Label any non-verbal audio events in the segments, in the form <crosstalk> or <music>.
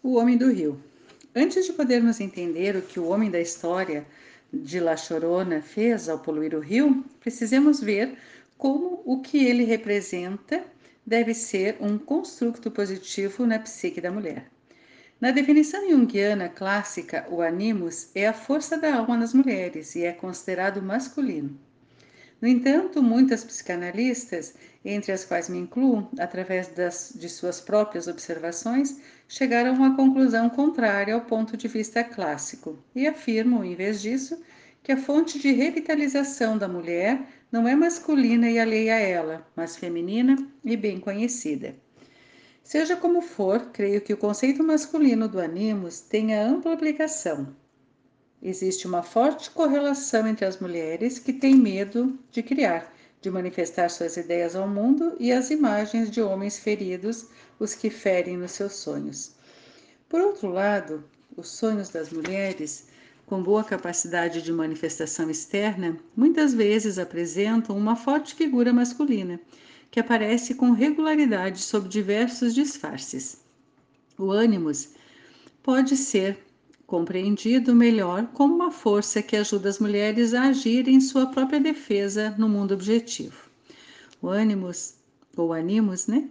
O Homem do Rio. Antes de podermos entender o que o homem da história de La Chorona fez ao poluir o rio, precisamos ver como o que ele representa deve ser um construto positivo na psique da mulher. Na definição junguiana clássica, o animus é a força da alma nas mulheres e é considerado masculino. No entanto, muitas psicanalistas, entre as quais me incluo, através das, de suas próprias observações, chegaram a uma conclusão contrária ao ponto de vista clássico e afirmam, em vez disso, que a fonte de revitalização da mulher não é masculina e alheia a ela, mas feminina e bem conhecida. Seja como for, creio que o conceito masculino do animus tenha ampla aplicação, Existe uma forte correlação entre as mulheres que têm medo de criar, de manifestar suas ideias ao mundo e as imagens de homens feridos, os que ferem nos seus sonhos. Por outro lado, os sonhos das mulheres, com boa capacidade de manifestação externa, muitas vezes apresentam uma forte figura masculina, que aparece com regularidade sob diversos disfarces. O ânimos pode ser compreendido melhor como uma força que ajuda as mulheres a agir em sua própria defesa no mundo objetivo. O ânimos, ou animus, né,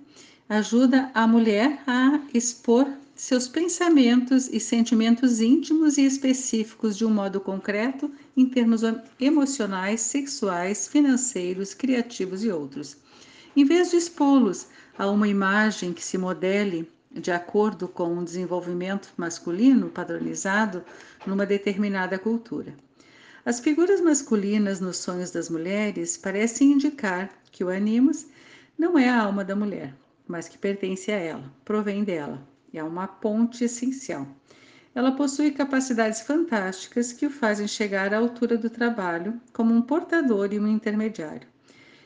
ajuda a mulher a expor seus pensamentos e sentimentos íntimos e específicos de um modo concreto em termos emocionais, sexuais, financeiros, criativos e outros. Em vez de expô-los a uma imagem que se modele de acordo com um desenvolvimento masculino padronizado numa determinada cultura. As figuras masculinas nos sonhos das mulheres parecem indicar que o animus não é a alma da mulher, mas que pertence a ela, provém dela, é uma ponte essencial. Ela possui capacidades fantásticas que o fazem chegar à altura do trabalho como um portador e um intermediário.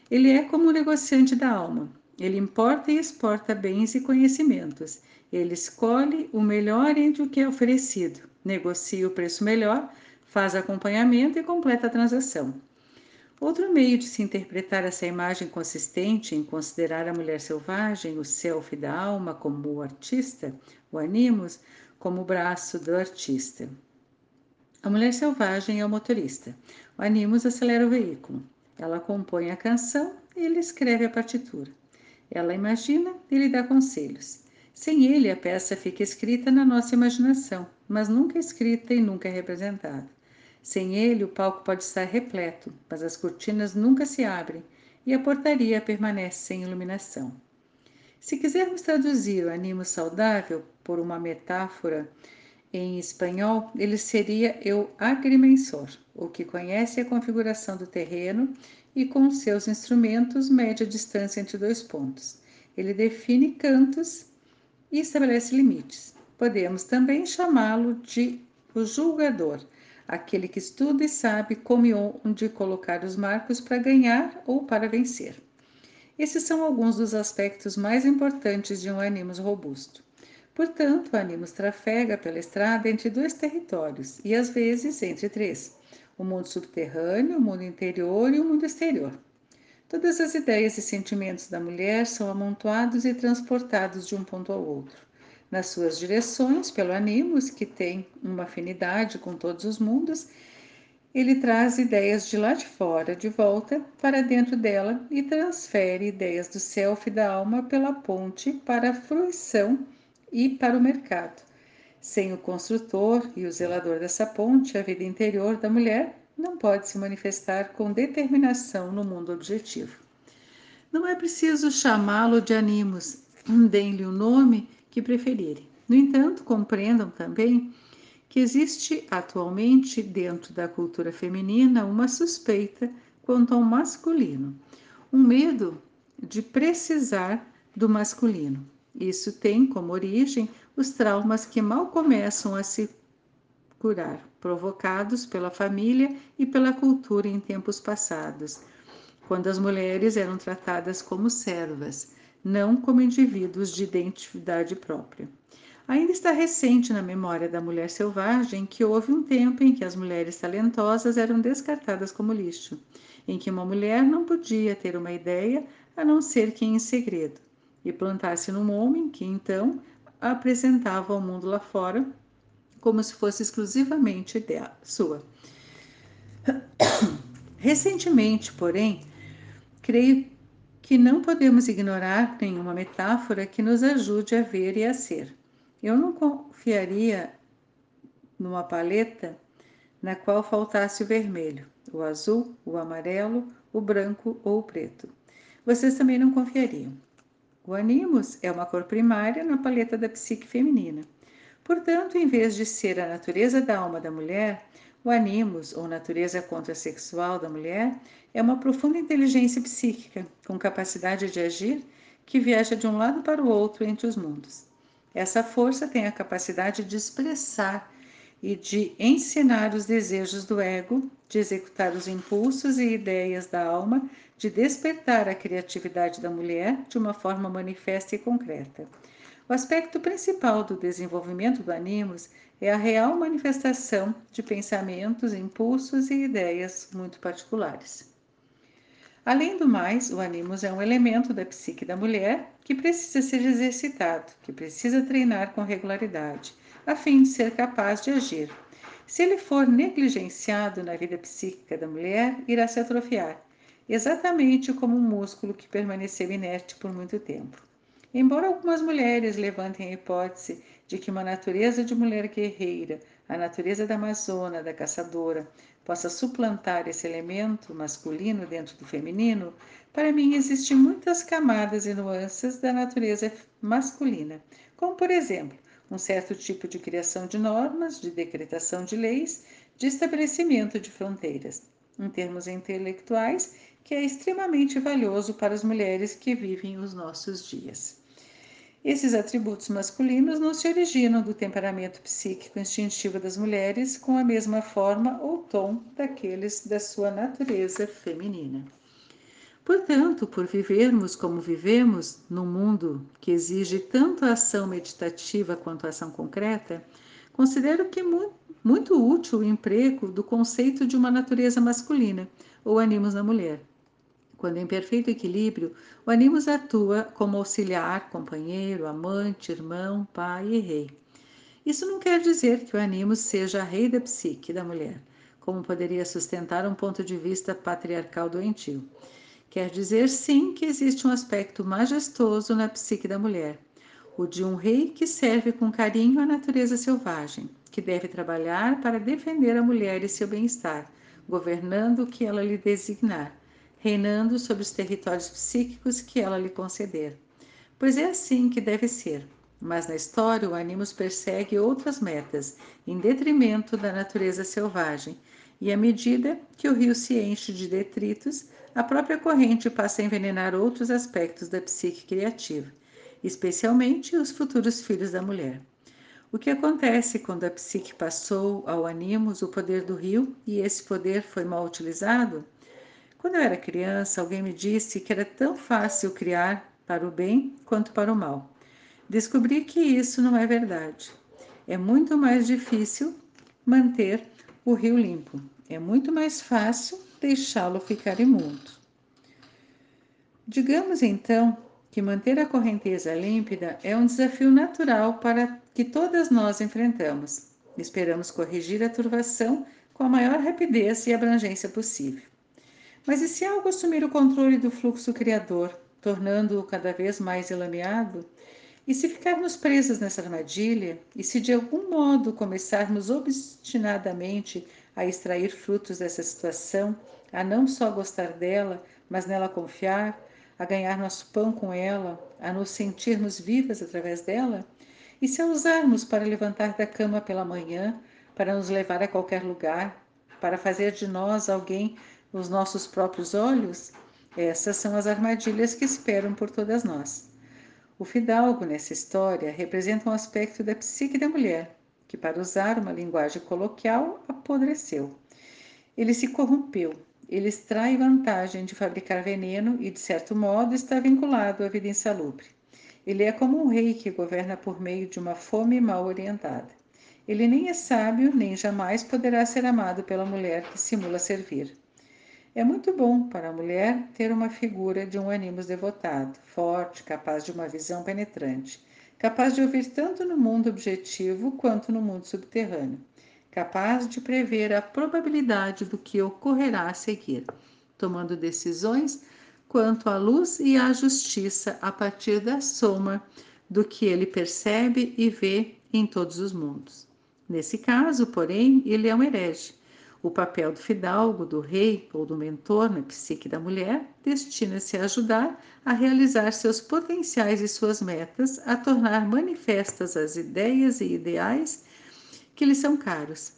Ele é como um negociante da alma, ele importa e exporta bens e conhecimentos. Ele escolhe o melhor entre o que é oferecido, negocia o preço melhor, faz acompanhamento e completa a transação. Outro meio de se interpretar essa imagem consistente em considerar a mulher selvagem, o self da alma, como o artista, o animus, como o braço do artista. A mulher selvagem é o motorista. O animus acelera o veículo. Ela compõe a canção e ele escreve a partitura. Ela imagina e lhe dá conselhos. Sem ele, a peça fica escrita na nossa imaginação, mas nunca escrita e nunca representada. Sem ele, o palco pode estar repleto, mas as cortinas nunca se abrem e a portaria permanece sem iluminação. Se quisermos traduzir o animo saudável por uma metáfora em espanhol, ele seria o agrimensor, o que conhece a configuração do terreno e com seus instrumentos mede a distância entre dois pontos. Ele define cantos e estabelece limites. Podemos também chamá-lo de o julgador, aquele que estuda e sabe como e onde colocar os marcos para ganhar ou para vencer. Esses são alguns dos aspectos mais importantes de um animus robusto. Portanto, o animus trafega pela estrada entre dois territórios e às vezes entre três o mundo subterrâneo, o mundo interior e o mundo exterior. Todas as ideias e sentimentos da mulher são amontoados e transportados de um ponto ao outro, nas suas direções, pelo animus, que tem uma afinidade com todos os mundos. Ele traz ideias de lá de fora, de volta para dentro dela e transfere ideias do self e da alma pela ponte para a fruição e para o mercado sem o construtor e o zelador dessa ponte, a vida interior da mulher não pode se manifestar com determinação no mundo objetivo. Não é preciso chamá-lo de animus, deem-lhe o nome que preferirem. No entanto, compreendam também que existe atualmente dentro da cultura feminina uma suspeita quanto ao masculino, um medo de precisar do masculino. Isso tem como origem os traumas que mal começam a se curar, provocados pela família e pela cultura em tempos passados, quando as mulheres eram tratadas como servas, não como indivíduos de identidade própria. Ainda está recente na memória da mulher selvagem que houve um tempo em que as mulheres talentosas eram descartadas como lixo, em que uma mulher não podia ter uma ideia a não ser que em segredo, e plantar-se num homem que então apresentava ao mundo lá fora como se fosse exclusivamente dela, sua. <coughs> Recentemente, porém, creio que não podemos ignorar nenhuma metáfora que nos ajude a ver e a ser. Eu não confiaria numa paleta na qual faltasse o vermelho, o azul, o amarelo, o branco ou o preto. Vocês também não confiariam. O animus é uma cor primária na paleta da psique feminina. Portanto, em vez de ser a natureza da alma da mulher, o animus, ou natureza contrasexual da mulher, é uma profunda inteligência psíquica, com capacidade de agir, que viaja de um lado para o outro entre os mundos. Essa força tem a capacidade de expressar e de ensinar os desejos do ego, de executar os impulsos e ideias da alma, de despertar a criatividade da mulher de uma forma manifesta e concreta. O aspecto principal do desenvolvimento do Animus é a real manifestação de pensamentos, impulsos e ideias muito particulares. Além do mais, o Animus é um elemento da psique da mulher que precisa ser exercitado, que precisa treinar com regularidade a fim de ser capaz de agir. Se ele for negligenciado na vida psíquica da mulher, irá se atrofiar, exatamente como um músculo que permaneceu inerte por muito tempo. Embora algumas mulheres levantem a hipótese de que uma natureza de mulher guerreira, a natureza da amazona, da caçadora, possa suplantar esse elemento masculino dentro do feminino, para mim existem muitas camadas e nuances da natureza masculina, como por exemplo, um certo tipo de criação de normas, de decretação de leis, de estabelecimento de fronteiras, em termos intelectuais, que é extremamente valioso para as mulheres que vivem os nossos dias. Esses atributos masculinos não se originam do temperamento psíquico instintivo das mulheres com a mesma forma ou tom daqueles da sua natureza feminina. Portanto, por vivermos como vivemos, num mundo que exige tanto a ação meditativa quanto a ação concreta, considero que é muito útil o emprego do conceito de uma natureza masculina, ou animus na mulher. Quando em perfeito equilíbrio, o animus atua como auxiliar, companheiro, amante, irmão, pai e rei. Isso não quer dizer que o animus seja rei da psique da mulher, como poderia sustentar um ponto de vista patriarcal doentio. Quer dizer, sim, que existe um aspecto majestoso na psique da mulher, o de um rei que serve com carinho a natureza selvagem, que deve trabalhar para defender a mulher e seu bem-estar, governando o que ela lhe designar, reinando sobre os territórios psíquicos que ela lhe conceder. Pois é assim que deve ser. Mas na história, o Animus persegue outras metas, em detrimento da natureza selvagem, e à medida que o rio se enche de detritos, a própria corrente passa a envenenar outros aspectos da psique criativa, especialmente os futuros filhos da mulher. O que acontece quando a psique passou ao animus o poder do rio e esse poder foi mal utilizado? Quando eu era criança, alguém me disse que era tão fácil criar para o bem quanto para o mal. Descobri que isso não é verdade. É muito mais difícil manter o rio limpo. É muito mais fácil deixá-lo ficar imundo. Digamos então que manter a correnteza límpida é um desafio natural para que todas nós enfrentamos. Esperamos corrigir a turvação com a maior rapidez e abrangência possível. Mas e se algo assumir o controle do fluxo criador, tornando-o cada vez mais elameado? E se ficarmos presos nessa armadilha? E se de algum modo começarmos obstinadamente a extrair frutos dessa situação, a não só gostar dela, mas nela confiar, a ganhar nosso pão com ela, a nos sentirmos vivas através dela? E se a usarmos para levantar da cama pela manhã, para nos levar a qualquer lugar, para fazer de nós alguém nos nossos próprios olhos? Essas são as armadilhas que esperam por todas nós. O fidalgo nessa história representa um aspecto da psique da mulher, que, para usar uma linguagem coloquial, apodreceu. Ele se corrompeu, ele extrai vantagem de fabricar veneno e, de certo modo, está vinculado à vida insalubre. Ele é como um rei que governa por meio de uma fome mal orientada. Ele nem é sábio, nem jamais poderá ser amado pela mulher que simula servir. É muito bom para a mulher ter uma figura de um animus devotado, forte, capaz de uma visão penetrante, capaz de ouvir tanto no mundo objetivo quanto no mundo subterrâneo, capaz de prever a probabilidade do que ocorrerá a seguir, tomando decisões quanto à luz e à justiça a partir da soma do que ele percebe e vê em todos os mundos. Nesse caso, porém, ele é um herege. O papel do fidalgo, do rei ou do mentor na psique da mulher destina-se a ajudar a realizar seus potenciais e suas metas, a tornar manifestas as ideias e ideais que lhe são caros,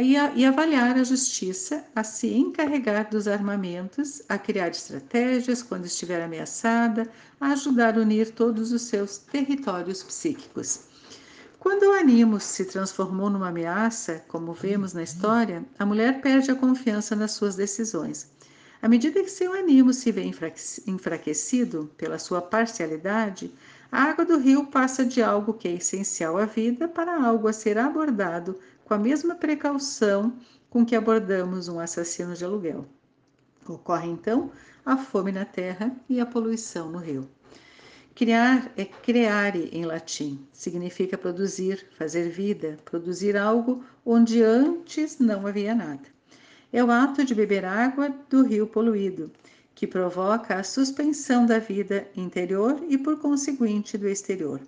e avaliar a justiça, a se encarregar dos armamentos, a criar estratégias quando estiver ameaçada, a ajudar a unir todos os seus territórios psíquicos. Quando o ânimo se transformou numa ameaça, como vemos na história, a mulher perde a confiança nas suas decisões. À medida que seu ânimo se vê enfraquecido pela sua parcialidade, a água do rio passa de algo que é essencial à vida para algo a ser abordado com a mesma precaução com que abordamos um assassino de aluguel. Ocorre então a fome na terra e a poluição no rio. Criar é creare em latim, significa produzir, fazer vida, produzir algo onde antes não havia nada. É o ato de beber água do rio poluído, que provoca a suspensão da vida interior e, por conseguinte, do exterior.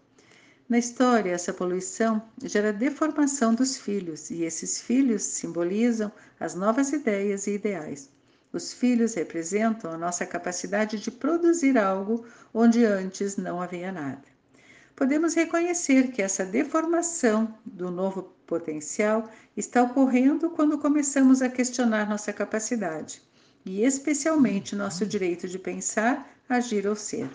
Na história, essa poluição gera deformação dos filhos, e esses filhos simbolizam as novas ideias e ideais. Os filhos representam a nossa capacidade de produzir algo onde antes não havia nada. Podemos reconhecer que essa deformação do novo potencial está ocorrendo quando começamos a questionar nossa capacidade, e especialmente nosso direito de pensar, agir ou ser.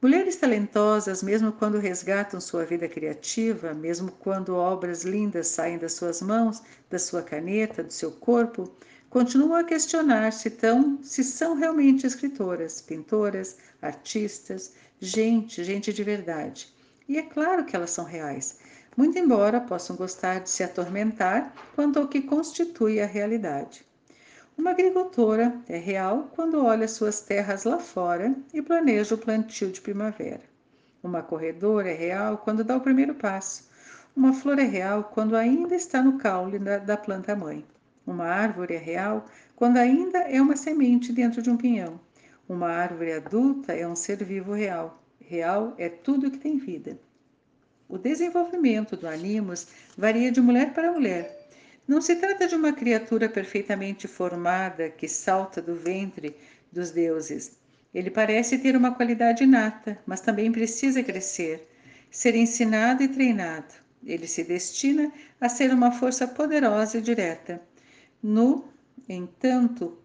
Mulheres talentosas, mesmo quando resgatam sua vida criativa, mesmo quando obras lindas saem das suas mãos, da sua caneta, do seu corpo, continuam a questionar se, tão, se são realmente escritoras, pintoras, artistas, gente, gente de verdade. E é claro que elas são reais, muito embora possam gostar de se atormentar quanto ao que constitui a realidade. Uma agricultora é real quando olha suas terras lá fora e planeja o plantio de primavera. Uma corredora é real quando dá o primeiro passo. Uma flor é real quando ainda está no caule da, da planta mãe. Uma árvore é real quando ainda é uma semente dentro de um pinhão. Uma árvore adulta é um ser vivo real. Real é tudo que tem vida. O desenvolvimento do animus varia de mulher para mulher não se trata de uma criatura perfeitamente formada que salta do ventre dos deuses. Ele parece ter uma qualidade inata, mas também precisa crescer, ser ensinado e treinado. Ele se destina a ser uma força poderosa e direta. No entanto,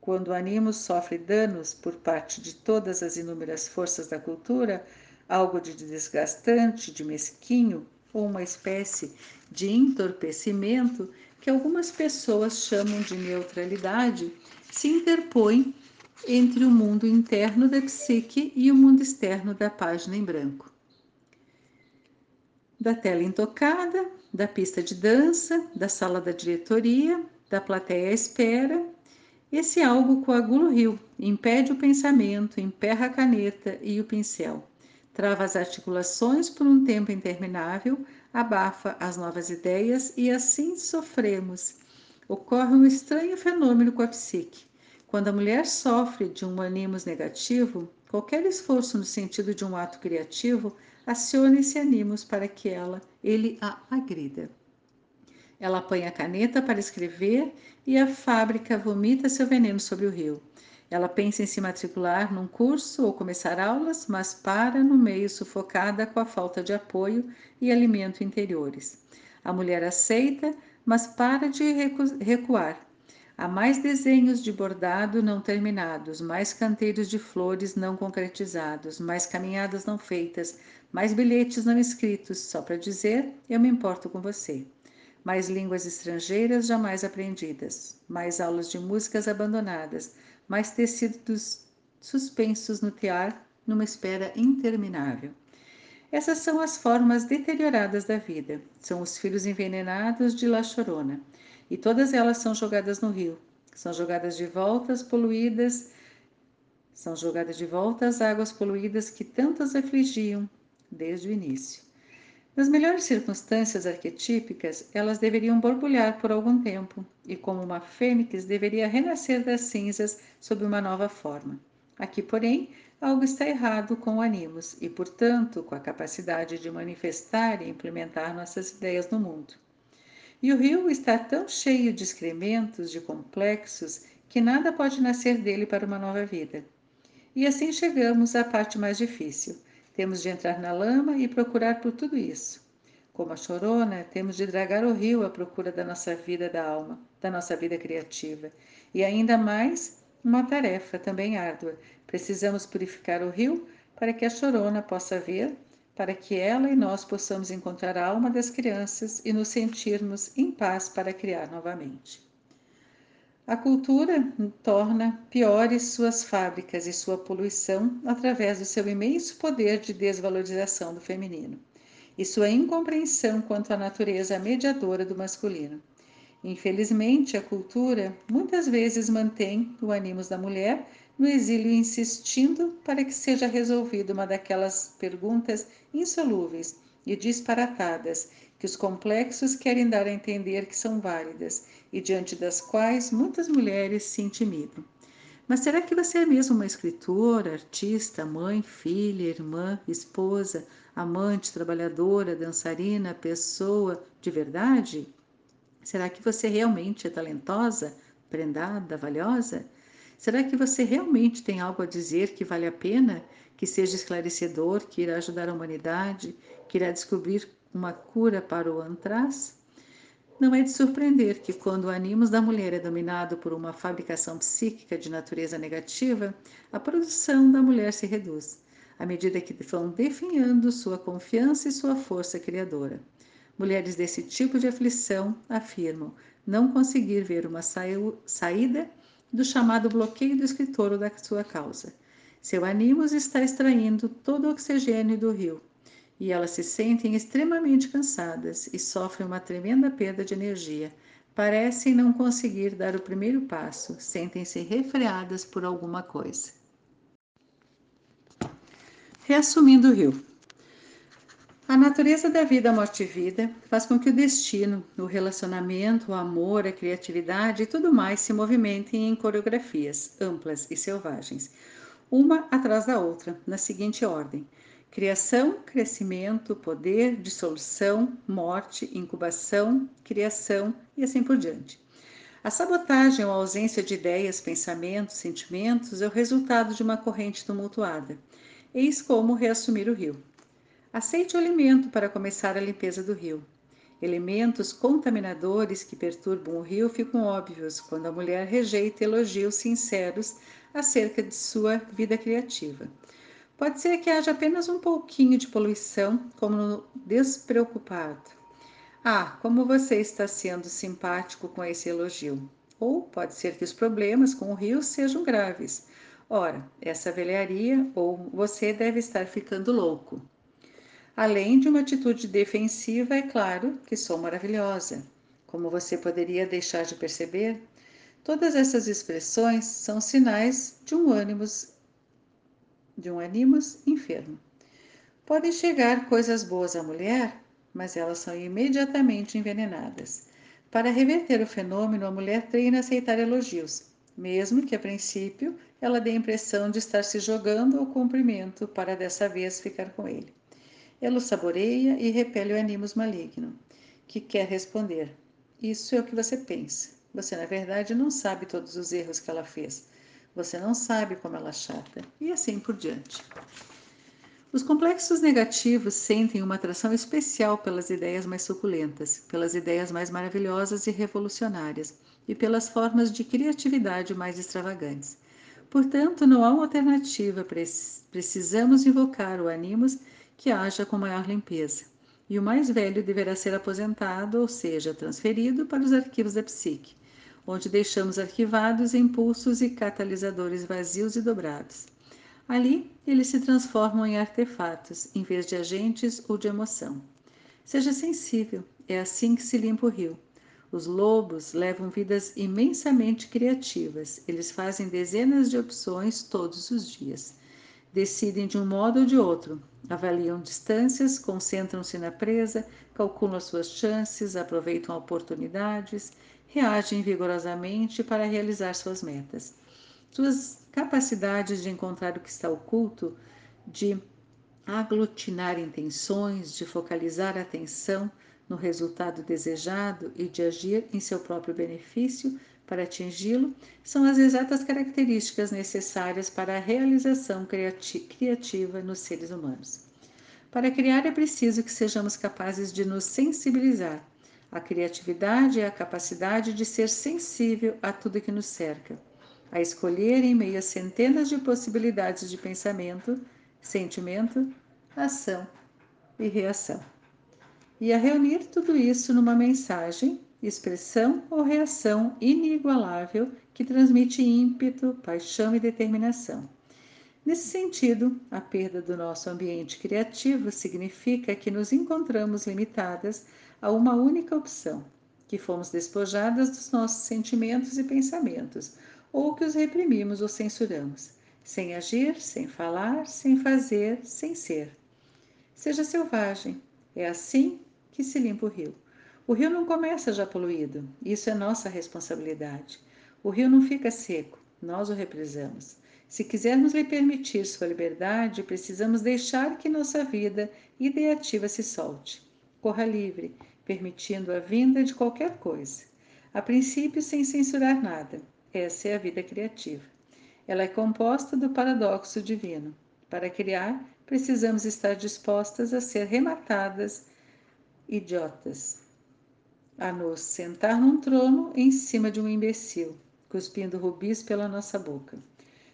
quando o ânimo sofre danos por parte de todas as inúmeras forças da cultura, algo de desgastante, de mesquinho, ou uma espécie de entorpecimento que algumas pessoas chamam de neutralidade, se interpõe entre o mundo interno da psique e o mundo externo da página em branco. Da tela intocada, da pista de dança, da sala da diretoria, da plateia espera, esse algo coagula o rio, impede o pensamento, emperra a caneta e o pincel trava as articulações por um tempo interminável, abafa as novas ideias e assim sofremos. Ocorre um estranho fenômeno com a psique. Quando a mulher sofre de um ânimos negativo, qualquer esforço no sentido de um ato criativo aciona esse ânimos para que ela, ele a agrida. Ela apanha a caneta para escrever e a fábrica vomita seu veneno sobre o rio. Ela pensa em se matricular num curso ou começar aulas, mas para no meio sufocada com a falta de apoio e alimento interiores. A mulher aceita, mas para de recuar. Há mais desenhos de bordado não terminados, mais canteiros de flores não concretizados, mais caminhadas não feitas, mais bilhetes não escritos, só para dizer: eu me importo com você. Mais línguas estrangeiras jamais aprendidas, mais aulas de músicas abandonadas, mais tecidos suspensos no tear, numa espera interminável. Essas são as formas deterioradas da vida. São os filhos envenenados de La Chorona. E todas elas são jogadas no rio. São jogadas de volta às poluídas, são jogadas de volta às águas poluídas que tantas afligiam desde o início. Nas melhores circunstâncias arquetípicas, elas deveriam borbulhar por algum tempo e, como uma fênix, deveria renascer das cinzas sob uma nova forma. Aqui, porém, algo está errado com o Animus e, portanto, com a capacidade de manifestar e implementar nossas ideias no mundo. E o rio está tão cheio de excrementos, de complexos, que nada pode nascer dele para uma nova vida. E assim chegamos à parte mais difícil temos de entrar na lama e procurar por tudo isso. Como a chorona, temos de dragar o rio à procura da nossa vida da alma, da nossa vida criativa. E ainda mais, uma tarefa também árdua. Precisamos purificar o rio para que a chorona possa ver, para que ela e nós possamos encontrar a alma das crianças e nos sentirmos em paz para criar novamente. A cultura torna piores suas fábricas e sua poluição através do seu imenso poder de desvalorização do feminino e sua incompreensão quanto à natureza mediadora do masculino. Infelizmente, a cultura muitas vezes mantém o ânimo da mulher no exílio, insistindo para que seja resolvida uma daquelas perguntas insolúveis e disparatadas que os complexos querem dar a entender que são válidas e diante das quais muitas mulheres se intimidam. Mas será que você é mesmo uma escritora, artista, mãe, filha, irmã, esposa, amante, trabalhadora, dançarina, pessoa de verdade? Será que você realmente é talentosa, prendada, valiosa? Será que você realmente tem algo a dizer que vale a pena, que seja esclarecedor, que irá ajudar a humanidade, que irá descobrir uma cura para o antraz? Não é de surpreender que, quando o ânimos da mulher é dominado por uma fabricação psíquica de natureza negativa, a produção da mulher se reduz, à medida que vão definhando sua confiança e sua força criadora. Mulheres desse tipo de aflição afirmam não conseguir ver uma saída do chamado bloqueio do escritor ou da sua causa. Seu ânimos está extraindo todo o oxigênio do rio, e elas se sentem extremamente cansadas e sofrem uma tremenda perda de energia. Parecem não conseguir dar o primeiro passo, sentem-se refreadas por alguma coisa. Reassumindo o rio. A natureza da vida, morte e vida faz com que o destino, o relacionamento, o amor, a criatividade e tudo mais se movimentem em coreografias amplas e selvagens, uma atrás da outra, na seguinte ordem: Criação, crescimento, poder, dissolução, morte, incubação, criação e assim por diante. A sabotagem ou a ausência de ideias, pensamentos, sentimentos é o resultado de uma corrente tumultuada. Eis como reassumir o rio. Aceite o alimento para começar a limpeza do rio. Elementos contaminadores que perturbam o rio ficam óbvios quando a mulher rejeita elogios sinceros acerca de sua vida criativa. Pode ser que haja apenas um pouquinho de poluição, como no despreocupado. Ah, como você está sendo simpático com esse elogio. Ou pode ser que os problemas com o rio sejam graves. Ora, essa velharia ou você deve estar ficando louco. Além de uma atitude defensiva, é claro que sou maravilhosa. Como você poderia deixar de perceber? Todas essas expressões são sinais de um ânimo de um animus enfermo. Podem chegar coisas boas à mulher, mas elas são imediatamente envenenadas. Para reverter o fenômeno, a mulher treina a aceitar elogios, mesmo que a princípio ela dê a impressão de estar se jogando ao cumprimento para dessa vez ficar com ele. Ela o saboreia e repele o animus maligno, que quer responder: Isso é o que você pensa. Você, na verdade, não sabe todos os erros que ela fez você não sabe como ela é chata, e assim por diante. Os complexos negativos sentem uma atração especial pelas ideias mais suculentas, pelas ideias mais maravilhosas e revolucionárias e pelas formas de criatividade mais extravagantes. Portanto, não há uma alternativa, precisamos invocar o animus que haja com maior limpeza. E o mais velho deverá ser aposentado, ou seja, transferido para os arquivos da psique, onde deixamos arquivados impulsos e catalisadores vazios e dobrados. Ali, eles se transformam em artefatos, em vez de agentes ou de emoção. Seja sensível, é assim que se limpa o rio. Os lobos levam vidas imensamente criativas, eles fazem dezenas de opções todos os dias. decidem de um modo ou de outro, avaliam distâncias, concentram-se na presa, calculam as suas chances, aproveitam oportunidades, reagem vigorosamente para realizar suas metas. Suas capacidades de encontrar o que está oculto, de aglutinar intenções, de focalizar a atenção no resultado desejado e de agir em seu próprio benefício para atingi-lo, são as exatas características necessárias para a realização criati criativa nos seres humanos. Para criar é preciso que sejamos capazes de nos sensibilizar. A criatividade é a capacidade de ser sensível a tudo que nos cerca, a escolher em meio a centenas de possibilidades de pensamento, sentimento, ação e reação. E a reunir tudo isso numa mensagem, expressão ou reação inigualável que transmite ímpeto, paixão e determinação. Nesse sentido, a perda do nosso ambiente criativo significa que nos encontramos limitadas a uma única opção, que fomos despojadas dos nossos sentimentos e pensamentos, ou que os reprimimos ou censuramos, sem agir, sem falar, sem fazer, sem ser. Seja selvagem, é assim que se limpa o rio. O rio não começa já poluído, isso é nossa responsabilidade. O rio não fica seco, nós o represamos. Se quisermos lhe permitir sua liberdade, precisamos deixar que nossa vida ideativa se solte. Corra livre, permitindo a vinda de qualquer coisa. A princípio, sem censurar nada. Essa é a vida criativa. Ela é composta do paradoxo divino. Para criar, precisamos estar dispostas a ser rematadas idiotas, a nos sentar num trono em cima de um imbecil, cuspindo rubis pela nossa boca.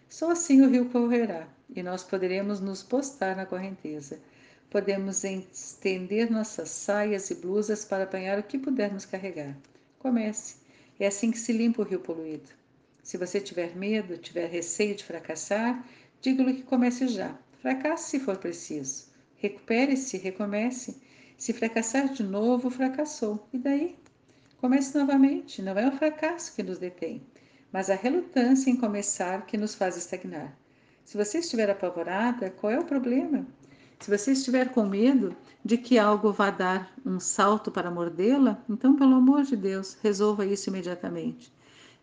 Só assim o rio correrá e nós poderemos nos postar na correnteza. Podemos estender nossas saias e blusas para apanhar o que pudermos carregar. Comece. É assim que se limpa o rio poluído. Se você tiver medo, tiver receio de fracassar, diga-lhe que comece já. Fracasse se for preciso. Recupere-se, recomece. Se fracassar de novo, fracassou. E daí? Comece novamente. Não é o fracasso que nos detém mas a relutância em começar que nos faz estagnar. Se você estiver apavorada, qual é o problema? Se você estiver com medo de que algo vá dar um salto para mordê-la, então, pelo amor de Deus, resolva isso imediatamente.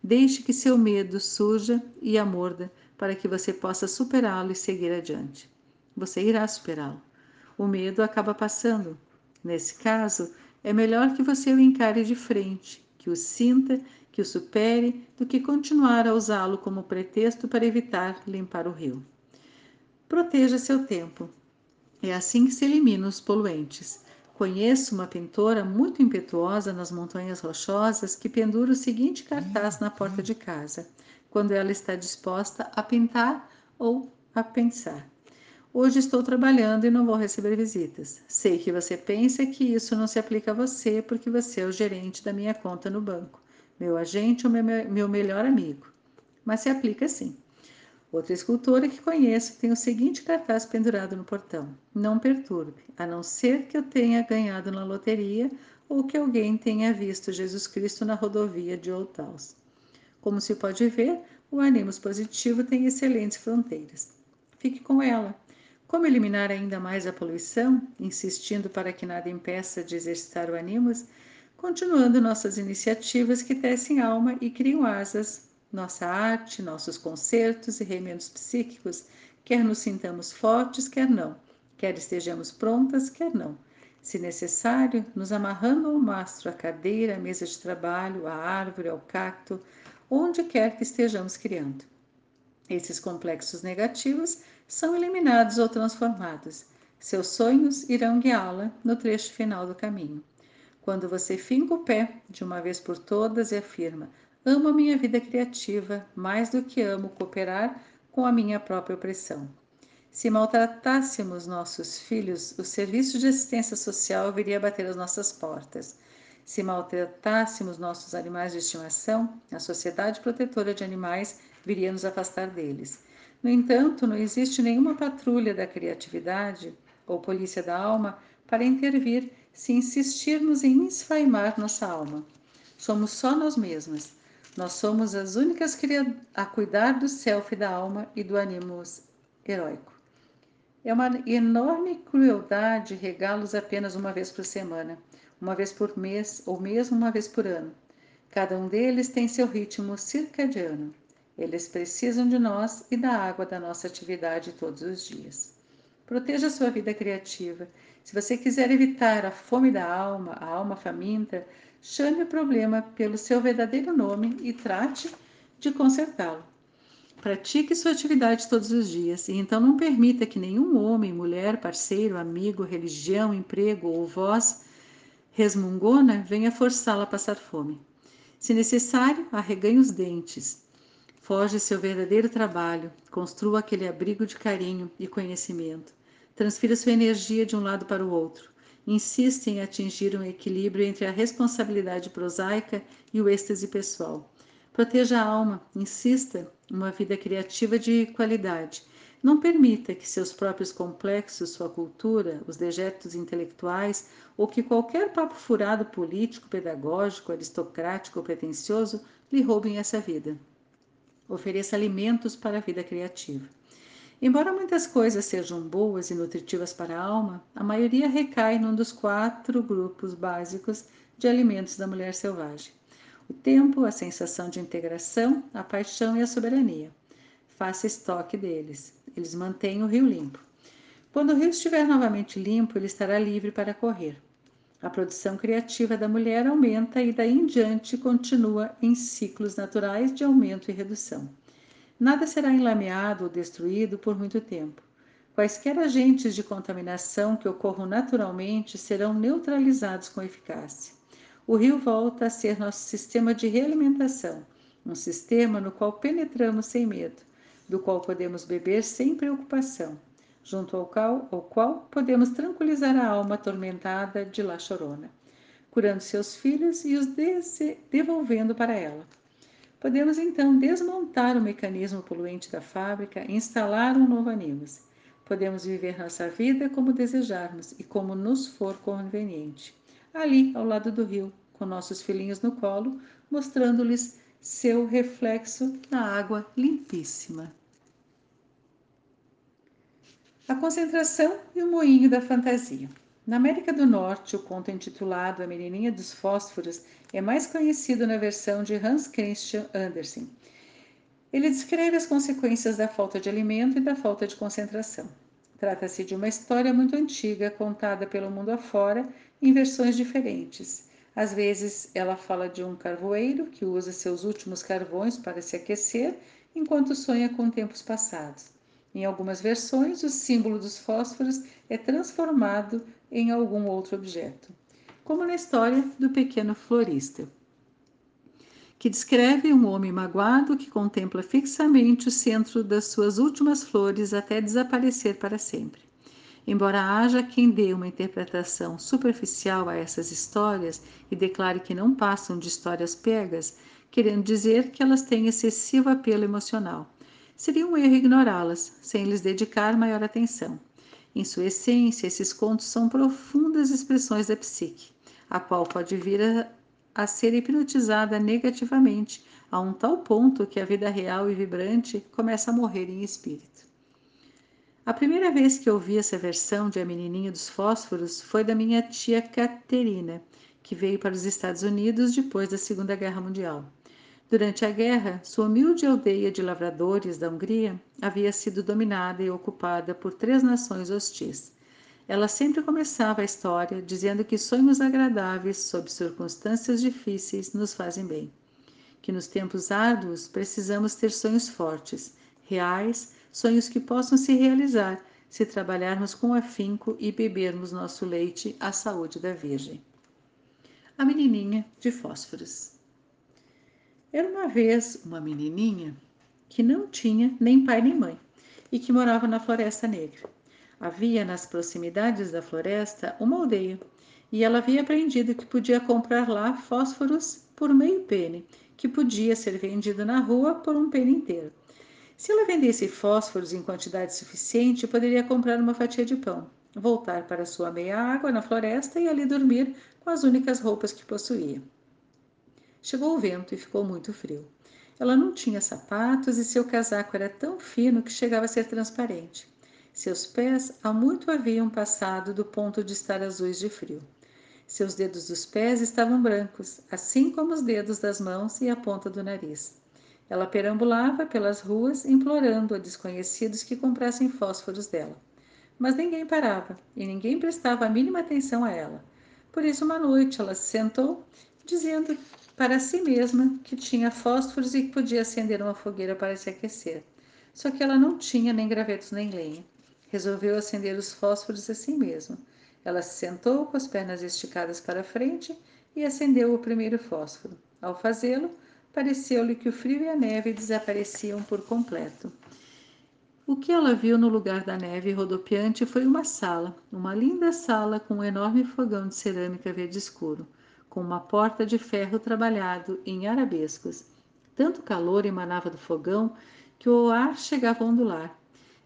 Deixe que seu medo surja e a morda para que você possa superá-lo e seguir adiante. Você irá superá-lo. O medo acaba passando. Nesse caso, é melhor que você o encare de frente, que o sinta que o supere do que continuar a usá-lo como pretexto para evitar limpar o rio. Proteja seu tempo. É assim que se eliminam os poluentes. Conheço uma pintora muito impetuosa nas Montanhas Rochosas que pendura o seguinte cartaz na porta de casa, quando ela está disposta a pintar ou a pensar. Hoje estou trabalhando e não vou receber visitas. Sei que você pensa que isso não se aplica a você porque você é o gerente da minha conta no banco meu agente ou meu, meu melhor amigo. Mas se aplica sim. Outra escultora que conheço tem o seguinte cartaz pendurado no portão: Não perturbe, a não ser que eu tenha ganhado na loteria ou que alguém tenha visto Jesus Cristo na rodovia de Outaus. Como se pode ver, o ânimos positivo tem excelentes fronteiras. Fique com ela. Como eliminar ainda mais a poluição, insistindo para que nada impeça de exercitar o ânimos, continuando nossas iniciativas que tecem alma e criam asas, nossa arte, nossos concertos e remendos psíquicos, quer nos sintamos fortes, quer não, quer estejamos prontas, quer não. Se necessário, nos amarrando ao mastro, à cadeira, à mesa de trabalho, à árvore, ao cacto, onde quer que estejamos criando. Esses complexos negativos são eliminados ou transformados. Seus sonhos irão guiá-la no trecho final do caminho quando você finca o pé de uma vez por todas e afirma: Amo a minha vida criativa mais do que amo cooperar com a minha própria opressão. Se maltratássemos nossos filhos, o serviço de assistência social viria bater às nossas portas. Se maltratássemos nossos animais de estimação, a Sociedade Protetora de Animais viria nos afastar deles. No entanto, não existe nenhuma patrulha da criatividade ou polícia da alma para intervir se insistirmos em esfaimar nossa alma. Somos só nós mesmas. Nós somos as únicas a cuidar do self da alma e do ânimo heróico. É uma enorme crueldade regá-los apenas uma vez por semana, uma vez por mês ou mesmo uma vez por ano. Cada um deles tem seu ritmo circadiano. Eles precisam de nós e da água da nossa atividade todos os dias. Proteja sua vida criativa. Se você quiser evitar a fome da alma, a alma faminta, chame o problema pelo seu verdadeiro nome e trate de consertá-lo. Pratique sua atividade todos os dias e então não permita que nenhum homem, mulher, parceiro, amigo, religião, emprego ou voz resmungona venha forçá-la a passar fome. Se necessário, arreganhe os dentes. Foge seu verdadeiro trabalho, construa aquele abrigo de carinho e conhecimento. Transfira sua energia de um lado para o outro. Insista em atingir um equilíbrio entre a responsabilidade prosaica e o êxtase pessoal. Proteja a alma, insista uma vida criativa de qualidade. Não permita que seus próprios complexos, sua cultura, os dejetos intelectuais ou que qualquer papo furado político, pedagógico, aristocrático ou pretensioso lhe roubem essa vida. Ofereça alimentos para a vida criativa. Embora muitas coisas sejam boas e nutritivas para a alma, a maioria recai num dos quatro grupos básicos de alimentos da mulher selvagem o tempo, a sensação de integração, a paixão e a soberania. Faça estoque deles. Eles mantêm o rio limpo. Quando o rio estiver novamente limpo, ele estará livre para correr. A produção criativa da mulher aumenta e daí em diante continua em ciclos naturais de aumento e redução. Nada será enlameado ou destruído por muito tempo. Quaisquer agentes de contaminação que ocorram naturalmente serão neutralizados com eficácia o rio volta a ser nosso sistema de realimentação, um sistema no qual penetramos sem medo, do qual podemos beber sem preocupação, junto ao qual, ao qual podemos tranquilizar a alma atormentada de La Chorona, curando seus filhos e os devolvendo para ela. Podemos então desmontar o mecanismo poluente da fábrica e instalar um novo animus. Podemos viver nossa vida como desejarmos e como nos for conveniente ali ao lado do rio, com nossos filhinhos no colo, mostrando-lhes seu reflexo na água limpíssima. A concentração e o moinho da fantasia. Na América do Norte, o conto intitulado A Menininha dos Fósforos é mais conhecido na versão de Hans Christian Andersen. Ele descreve as consequências da falta de alimento e da falta de concentração. Trata-se de uma história muito antiga, contada pelo mundo afora em versões diferentes. Às vezes, ela fala de um carvoeiro que usa seus últimos carvões para se aquecer enquanto sonha com tempos passados. Em algumas versões, o símbolo dos fósforos é transformado em algum outro objeto, como na história do pequeno florista que descreve um homem magoado que contempla fixamente o centro das suas últimas flores até desaparecer para sempre. Embora haja quem dê uma interpretação superficial a essas histórias e declare que não passam de histórias pegas, querendo dizer que elas têm excessivo apelo emocional, seria um erro ignorá-las, sem lhes dedicar maior atenção. Em sua essência, esses contos são profundas expressões da psique, a qual pode vir a a ser hipnotizada negativamente, a um tal ponto que a vida real e vibrante começa a morrer em espírito. A primeira vez que ouvi essa versão de A Menininha dos Fósforos foi da minha tia Caterina, que veio para os Estados Unidos depois da Segunda Guerra Mundial. Durante a guerra, sua humilde aldeia de lavradores da Hungria havia sido dominada e ocupada por três nações hostis ela sempre começava a história dizendo que sonhos agradáveis sob circunstâncias difíceis nos fazem bem. Que nos tempos árduos precisamos ter sonhos fortes, reais, sonhos que possam se realizar se trabalharmos com afinco e bebermos nosso leite à saúde da Virgem. A menininha de fósforos. Era uma vez uma menininha que não tinha nem pai nem mãe e que morava na Floresta Negra. Havia nas proximidades da floresta uma aldeia, e ela havia aprendido que podia comprar lá fósforos por meio pene, que podia ser vendido na rua por um pene inteiro. Se ela vendesse fósforos em quantidade suficiente, poderia comprar uma fatia de pão, voltar para sua meia água na floresta e ali dormir com as únicas roupas que possuía. Chegou o vento e ficou muito frio. Ela não tinha sapatos e seu casaco era tão fino que chegava a ser transparente. Seus pés há muito haviam passado do ponto de estar azuis de frio. Seus dedos dos pés estavam brancos, assim como os dedos das mãos e a ponta do nariz. Ela perambulava pelas ruas implorando a desconhecidos que comprassem fósforos dela. Mas ninguém parava e ninguém prestava a mínima atenção a ela. Por isso, uma noite, ela se sentou, dizendo para si mesma que tinha fósforos e que podia acender uma fogueira para se aquecer. Só que ela não tinha nem gravetos nem lenha. Resolveu acender os fósforos assim mesmo. Ela se sentou com as pernas esticadas para frente e acendeu o primeiro fósforo. Ao fazê-lo, pareceu-lhe que o frio e a neve desapareciam por completo. O que ela viu no lugar da neve rodopiante foi uma sala, uma linda sala com um enorme fogão de cerâmica verde escuro, com uma porta de ferro trabalhado em arabescos. Tanto calor emanava do fogão que o ar chegava a ondular.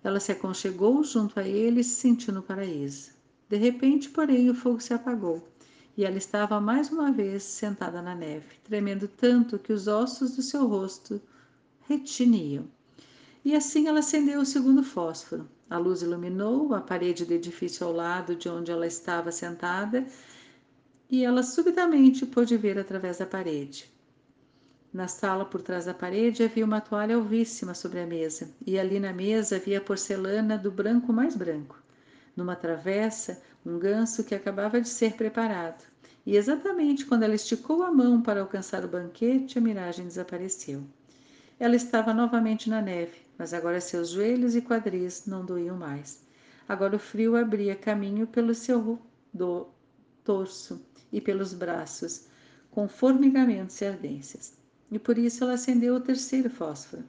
Ela se aconchegou junto a ele se sentiu no paraíso. De repente, porém, o fogo se apagou e ela estava mais uma vez sentada na neve, tremendo tanto que os ossos do seu rosto retiniam. E assim ela acendeu o segundo fósforo. A luz iluminou a parede do edifício ao lado de onde ela estava sentada e ela subitamente pôde ver através da parede. Na sala por trás da parede havia uma toalha alvíssima sobre a mesa, e ali na mesa havia porcelana do branco mais branco. Numa travessa, um ganso que acabava de ser preparado. E exatamente quando ela esticou a mão para alcançar o banquete, a miragem desapareceu. Ela estava novamente na neve, mas agora seus joelhos e quadris não doíam mais. Agora o frio abria caminho pelo seu do torso e pelos braços, com formigamentos e ardências e por isso ela acendeu o terceiro fósforo.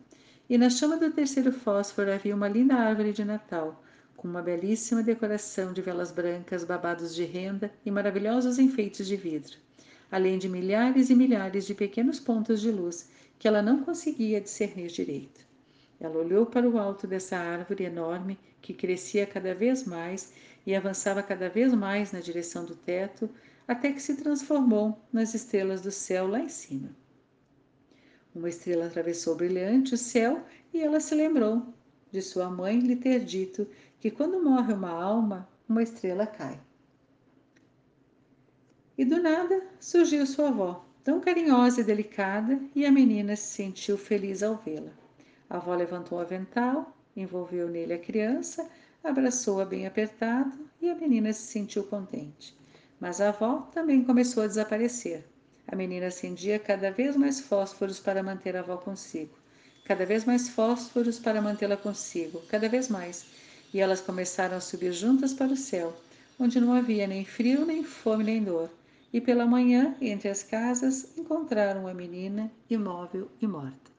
E na chama do terceiro fósforo havia uma linda árvore de Natal, com uma belíssima decoração de velas brancas, babados de renda e maravilhosos enfeites de vidro, além de milhares e milhares de pequenos pontos de luz que ela não conseguia discernir direito. Ela olhou para o alto dessa árvore enorme que crescia cada vez mais e avançava cada vez mais na direção do teto, até que se transformou nas estrelas do céu lá em cima. Uma estrela atravessou brilhante o céu e ela se lembrou de sua mãe lhe ter dito que quando morre uma alma, uma estrela cai. E do nada surgiu sua avó, tão carinhosa e delicada, e a menina se sentiu feliz ao vê-la. A avó levantou o avental, envolveu nele a criança, abraçou-a bem apertado e a menina se sentiu contente. Mas a avó também começou a desaparecer. A menina acendia cada vez mais fósforos para manter a avó consigo, cada vez mais fósforos para mantê-la consigo, cada vez mais. E elas começaram a subir juntas para o céu, onde não havia nem frio, nem fome, nem dor. E pela manhã, entre as casas, encontraram a menina imóvel e morta.